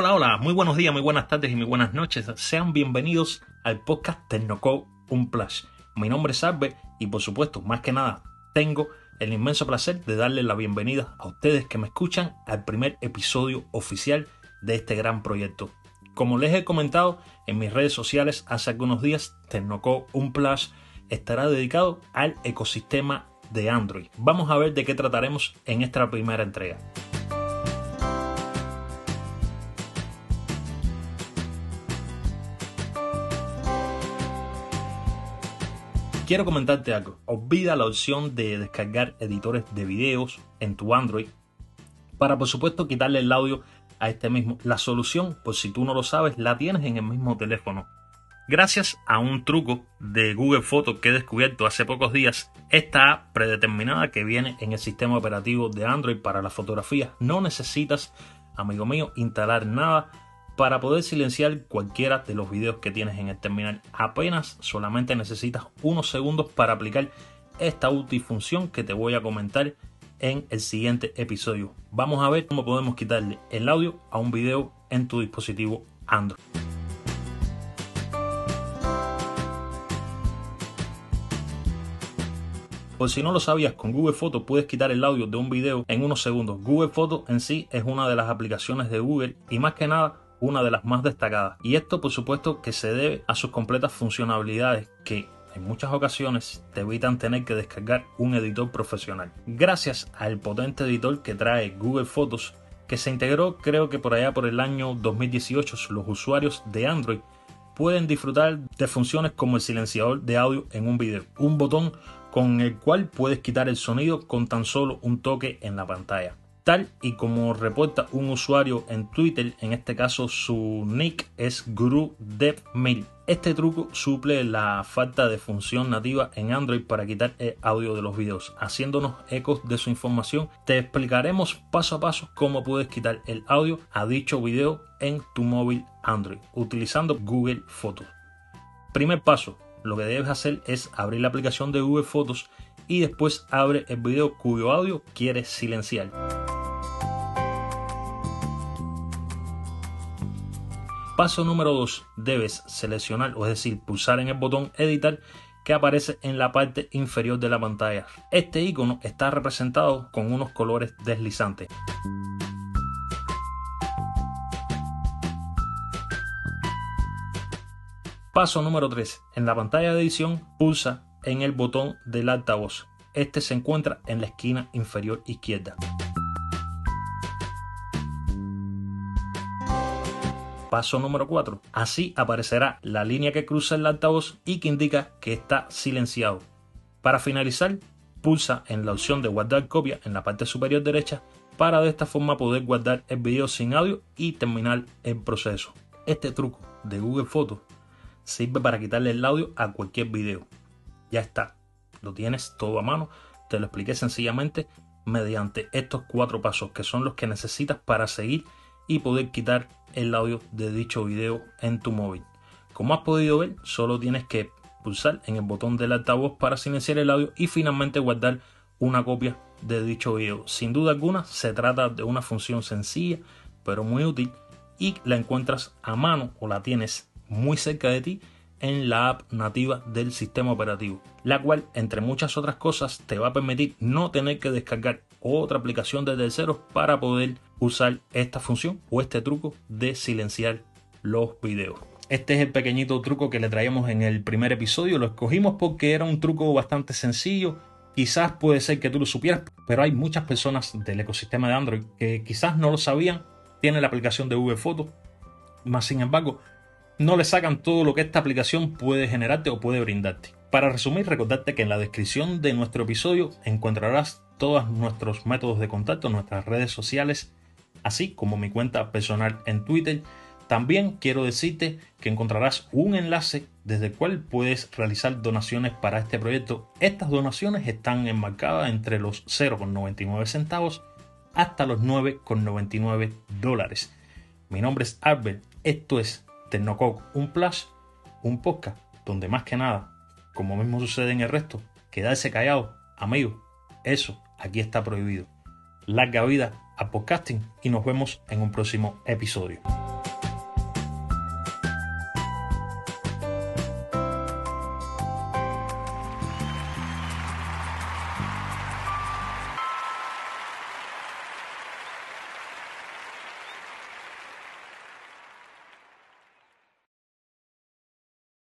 Hola, hola, muy buenos días, muy buenas tardes y muy buenas noches. Sean bienvenidos al podcast Tecnocode Un Plus. Mi nombre es Albert y por supuesto, más que nada, tengo el inmenso placer de darle la bienvenida a ustedes que me escuchan al primer episodio oficial de este gran proyecto. Como les he comentado en mis redes sociales hace algunos días, Tecnocode Un Plus estará dedicado al ecosistema de Android. Vamos a ver de qué trataremos en esta primera entrega. Quiero comentarte algo. Olvida la opción de descargar editores de videos en tu Android para por supuesto quitarle el audio a este mismo. La solución, por si tú no lo sabes, la tienes en el mismo teléfono. Gracias a un truco de Google Photos que he descubierto hace pocos días, esta app predeterminada que viene en el sistema operativo de Android para la fotografía, no necesitas, amigo mío, instalar nada para poder silenciar cualquiera de los videos que tienes en el terminal. Apenas solamente necesitas unos segundos para aplicar esta útil función que te voy a comentar en el siguiente episodio. Vamos a ver cómo podemos quitarle el audio a un video en tu dispositivo Android. Por si no lo sabías, con Google Photos puedes quitar el audio de un video en unos segundos. Google Photos en sí es una de las aplicaciones de Google y más que nada una de las más destacadas. Y esto por supuesto que se debe a sus completas funcionalidades que en muchas ocasiones te evitan tener que descargar un editor profesional. Gracias al potente editor que trae Google Photos, que se integró creo que por allá por el año 2018, los usuarios de Android pueden disfrutar de funciones como el silenciador de audio en un video, un botón con el cual puedes quitar el sonido con tan solo un toque en la pantalla y como reporta un usuario en Twitter, en este caso su nick es GuruDevMail. Este truco suple la falta de función nativa en Android para quitar el audio de los videos. Haciéndonos ecos de su información, te explicaremos paso a paso cómo puedes quitar el audio a dicho video en tu móvil Android utilizando Google Fotos. Primer paso, lo que debes hacer es abrir la aplicación de Google Fotos y después abre el video cuyo audio quieres silenciar. Paso número 2. Debes seleccionar, o es decir, pulsar en el botón editar que aparece en la parte inferior de la pantalla. Este icono está representado con unos colores deslizantes. Paso número 3. En la pantalla de edición pulsa en el botón del altavoz. Este se encuentra en la esquina inferior izquierda. Paso número 4. Así aparecerá la línea que cruza el altavoz y que indica que está silenciado. Para finalizar, pulsa en la opción de guardar copia en la parte superior derecha para de esta forma poder guardar el video sin audio y terminar el proceso. Este truco de Google Photos sirve para quitarle el audio a cualquier video. Ya está, lo tienes todo a mano, te lo expliqué sencillamente mediante estos cuatro pasos que son los que necesitas para seguir y poder quitar el audio de dicho video en tu móvil. Como has podido ver, solo tienes que pulsar en el botón del altavoz para silenciar el audio y finalmente guardar una copia de dicho video. Sin duda alguna se trata de una función sencilla pero muy útil y la encuentras a mano o la tienes muy cerca de ti en la app nativa del sistema operativo, la cual entre muchas otras cosas te va a permitir no tener que descargar otra aplicación de terceros para poder usar esta función o este truco de silenciar los videos. Este es el pequeñito truco que le traíamos en el primer episodio. Lo escogimos porque era un truco bastante sencillo. Quizás puede ser que tú lo supieras, pero hay muchas personas del ecosistema de Android que quizás no lo sabían. Tienen la aplicación de Google Fotos, más sin embargo, no le sacan todo lo que esta aplicación puede generarte o puede brindarte. Para resumir, recordarte que en la descripción de nuestro episodio encontrarás todos nuestros métodos de contacto, nuestras redes sociales, así como mi cuenta personal en Twitter. También quiero decirte que encontrarás un enlace desde el cual puedes realizar donaciones para este proyecto. Estas donaciones están enmarcadas entre los 0,99 centavos hasta los 9,99 dólares. Mi nombre es Albert, esto es Tecnococ, un plus, un podcast donde más que nada como mismo sucede en el resto, quedarse callado, amigo, eso aquí está prohibido. Larga vida a podcasting y nos vemos en un próximo episodio.